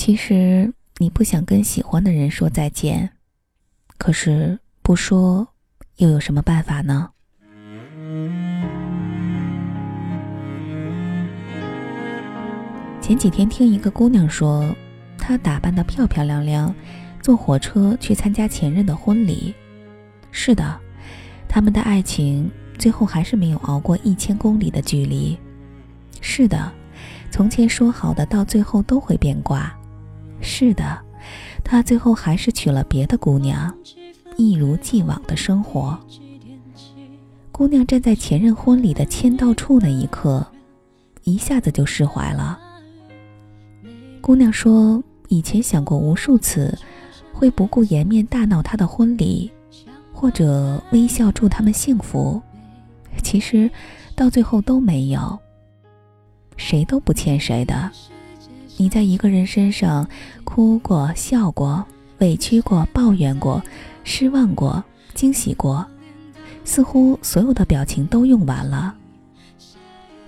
其实你不想跟喜欢的人说再见，可是不说又有什么办法呢？前几天听一个姑娘说，她打扮的漂漂亮亮，坐火车去参加前任的婚礼。是的，他们的爱情最后还是没有熬过一千公里的距离。是的，从前说好的，到最后都会变卦。是的，他最后还是娶了别的姑娘，一如既往的生活。姑娘站在前任婚礼的签到处那一刻，一下子就释怀了。姑娘说：“以前想过无数次，会不顾颜面大闹他的婚礼，或者微笑祝他们幸福。其实，到最后都没有。谁都不欠谁的。”你在一个人身上哭过、笑过、委屈过、抱怨过、失望过、惊喜过，似乎所有的表情都用完了。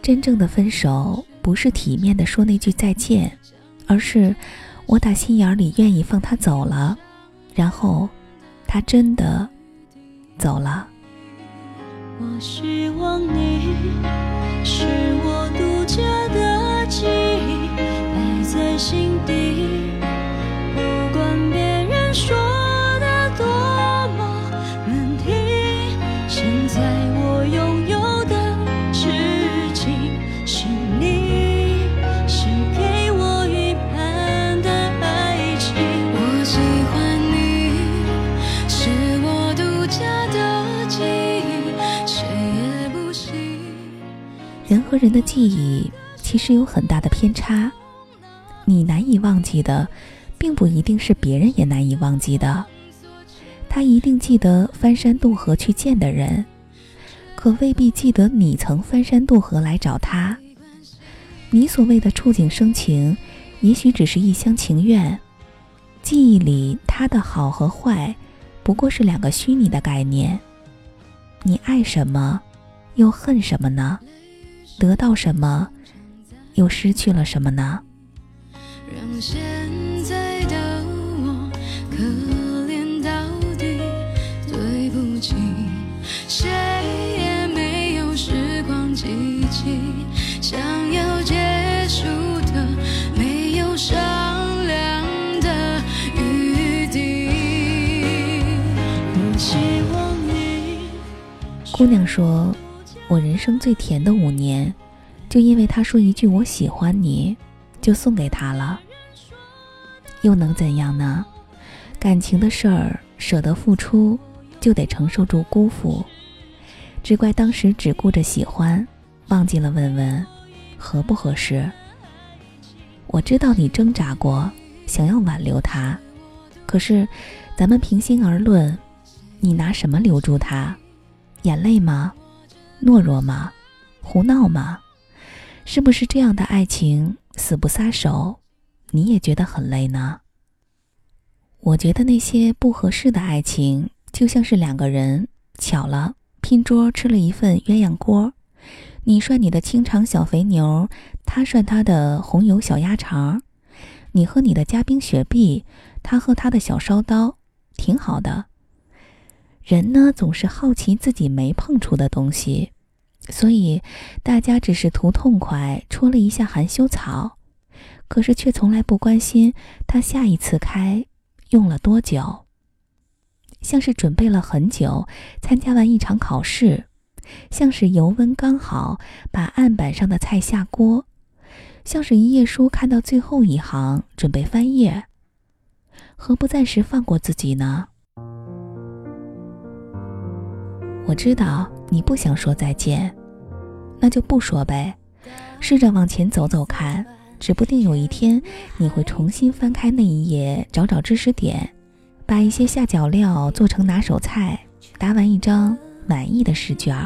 真正的分手不是体面的说那句再见，而是我打心眼里愿意放他走了，然后他真的走了。我希望你是我独家的记忆。在心底，不管别人说的多么难听，现在我拥有的事情是你，是给我一半的爱情。我喜欢你，是我独家的记忆，谁也不行。人和人的记忆其实有很大的偏差。你难以忘记的，并不一定是别人也难以忘记的。他一定记得翻山渡河去见的人，可未必记得你曾翻山渡河来找他。你所谓的触景生情，也许只是一厢情愿。记忆里他的好和坏，不过是两个虚拟的概念。你爱什么，又恨什么呢？得到什么，又失去了什么呢？让现在的我可怜到底，对不起，谁也没有时光机器，想要结束的没有商量的余地。我希望你。姑娘说：“我人生最甜的五年，就因为他说一句我喜欢你。”就送给他了，又能怎样呢？感情的事儿，舍得付出，就得承受住辜负。只怪当时只顾着喜欢，忘记了问问合不合适。我知道你挣扎过，想要挽留他，可是，咱们平心而论，你拿什么留住他？眼泪吗？懦弱吗？胡闹吗？是不是这样的爱情？死不撒手，你也觉得很累呢。我觉得那些不合适的爱情，就像是两个人巧了拼桌吃了一份鸳鸯锅，你涮你的清肠小肥牛，他涮他的红油小鸭肠，你喝你的加冰雪碧，他喝他的小烧刀，挺好的。人呢，总是好奇自己没碰触的东西。所以，大家只是图痛快，戳了一下含羞草，可是却从来不关心它下一次开用了多久。像是准备了很久，参加完一场考试，像是油温刚好把案板上的菜下锅，像是一页书看到最后一行准备翻页，何不暂时放过自己呢？我知道你不想说再见。那就不说呗，试着往前走走看，指不定有一天你会重新翻开那一页，找找知识点，把一些下脚料做成拿手菜，答完一张满意的试卷。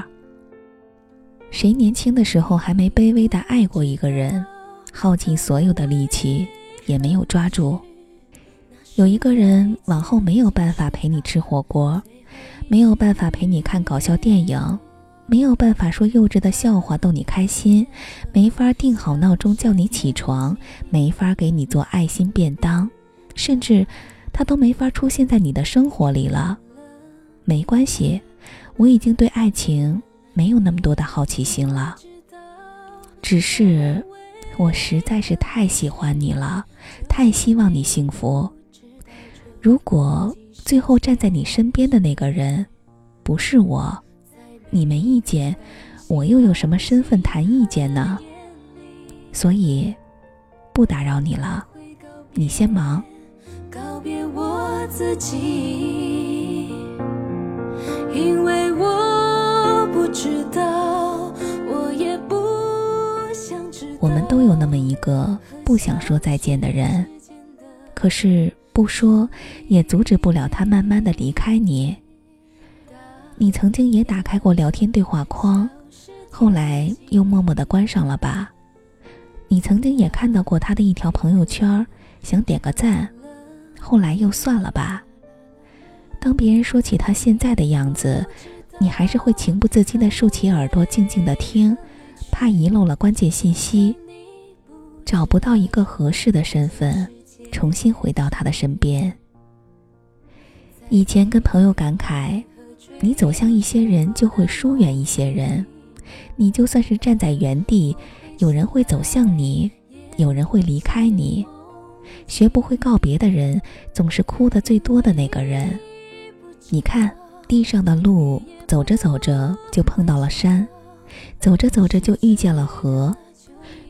谁年轻的时候还没卑微的爱过一个人，耗尽所有的力气也没有抓住？有一个人往后没有办法陪你吃火锅，没有办法陪你看搞笑电影。没有办法说幼稚的笑话逗你开心，没法定好闹钟叫你起床，没法给你做爱心便当，甚至他都没法出现在你的生活里了。没关系，我已经对爱情没有那么多的好奇心了。只是，我实在是太喜欢你了，太希望你幸福。如果最后站在你身边的那个人不是我，你没意见，我又有什么身份谈意见呢？所以，不打扰你了，你先忙。告别我自己，因为我不知道，我也不想知道。我们都有那么一个不想说再见的人，可是。不说，也阻止不了他慢慢的离开你。你曾经也打开过聊天对话框，后来又默默的关上了吧？你曾经也看到过他的一条朋友圈，想点个赞，后来又算了吧？当别人说起他现在的样子，你还是会情不自禁的竖起耳朵静静的听，怕遗漏了关键信息，找不到一个合适的身份。重新回到他的身边。以前跟朋友感慨，你走向一些人，就会疏远一些人。你就算是站在原地，有人会走向你，有人会离开你。学不会告别的人，总是哭的最多的那个人。你看，地上的路，走着走着就碰到了山，走着走着就遇见了河。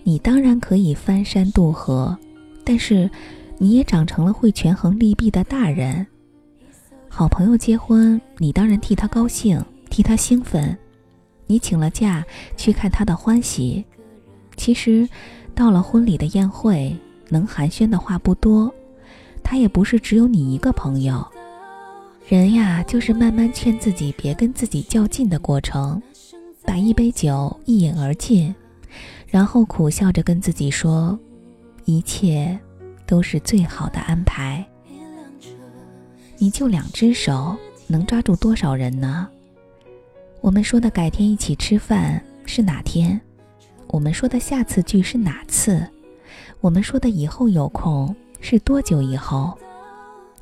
你当然可以翻山渡河，但是。你也长成了会权衡利弊的大人。好朋友结婚，你当然替他高兴，替他兴奋。你请了假去看他的欢喜。其实，到了婚礼的宴会，能寒暄的话不多。他也不是只有你一个朋友。人呀，就是慢慢劝自己别跟自己较劲的过程。把一杯酒一饮而尽，然后苦笑着跟自己说：一切。都是最好的安排。你就两只手，能抓住多少人呢？我们说的改天一起吃饭是哪天？我们说的下次聚是哪次？我们说的以后有空是多久以后？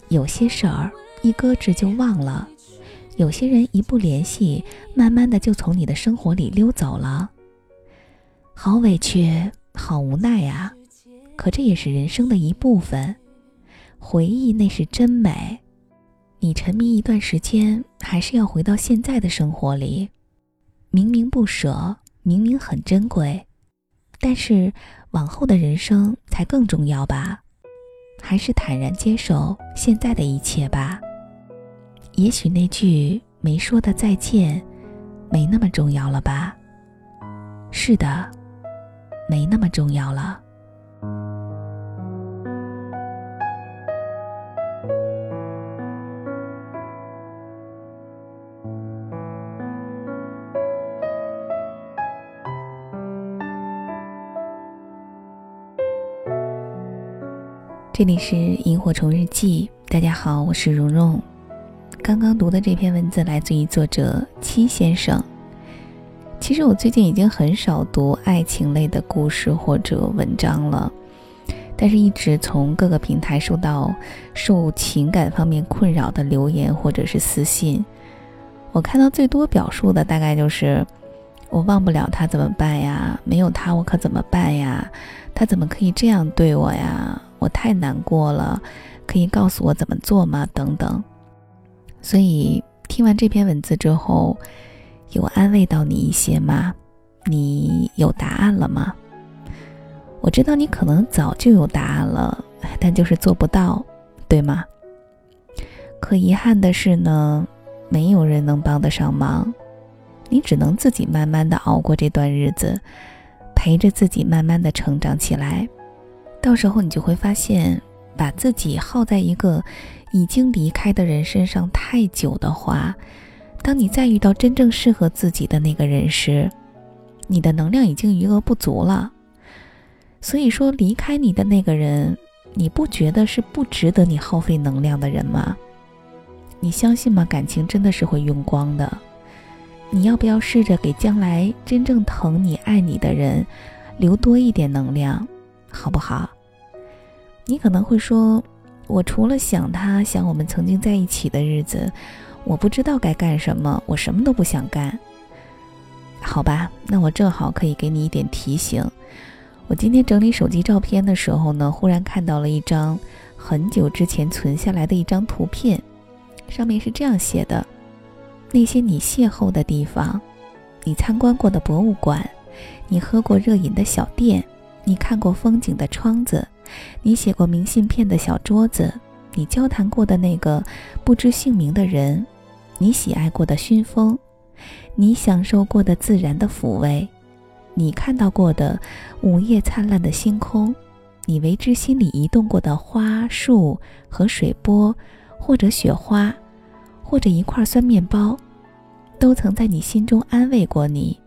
有些事儿一搁置就忘了，有些人一不联系，慢慢的就从你的生活里溜走了。好委屈，好无奈呀。可这也是人生的一部分，回忆那是真美。你沉迷一段时间，还是要回到现在的生活里。明明不舍，明明很珍贵，但是往后的人生才更重要吧？还是坦然接受现在的一切吧。也许那句没说的再见，没那么重要了吧？是的，没那么重要了。这里是萤火虫日记，大家好，我是蓉蓉。刚刚读的这篇文字来自于作者七先生。其实我最近已经很少读爱情类的故事或者文章了，但是一直从各个平台收到受情感方面困扰的留言或者是私信。我看到最多表述的大概就是“我忘不了他怎么办呀？没有他我可怎么办呀？他怎么可以这样对我呀？”我太难过了，可以告诉我怎么做吗？等等。所以听完这篇文字之后，有安慰到你一些吗？你有答案了吗？我知道你可能早就有答案了，但就是做不到，对吗？可遗憾的是呢，没有人能帮得上忙，你只能自己慢慢的熬过这段日子，陪着自己慢慢的成长起来。到时候你就会发现，把自己耗在一个已经离开的人身上太久的话，当你再遇到真正适合自己的那个人时，你的能量已经余额不足了。所以说，离开你的那个人，你不觉得是不值得你耗费能量的人吗？你相信吗？感情真的是会用光的。你要不要试着给将来真正疼你、爱你的人留多一点能量，好不好？你可能会说，我除了想他，想我们曾经在一起的日子，我不知道该干什么，我什么都不想干。好吧，那我正好可以给你一点提醒。我今天整理手机照片的时候呢，忽然看到了一张很久之前存下来的一张图片，上面是这样写的。那些你邂逅的地方，你参观过的博物馆，你喝过热饮的小店，你看过风景的窗子，你写过明信片的小桌子，你交谈过的那个不知姓名的人，你喜爱过的熏风，你享受过的自然的抚慰，你看到过的午夜灿烂的星空，你为之心里移动过的花树和水波，或者雪花。或者一块酸面包，都曾在你心中安慰过你，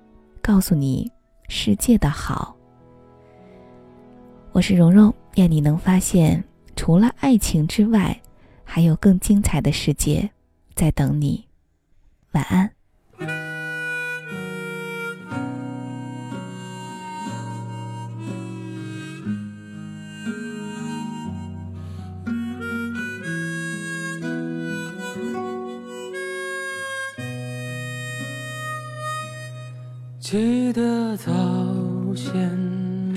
告诉你世界的好。我是蓉蓉，愿你能发现，除了爱情之外，还有更精彩的世界在等你。晚安。记得早先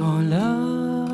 错了。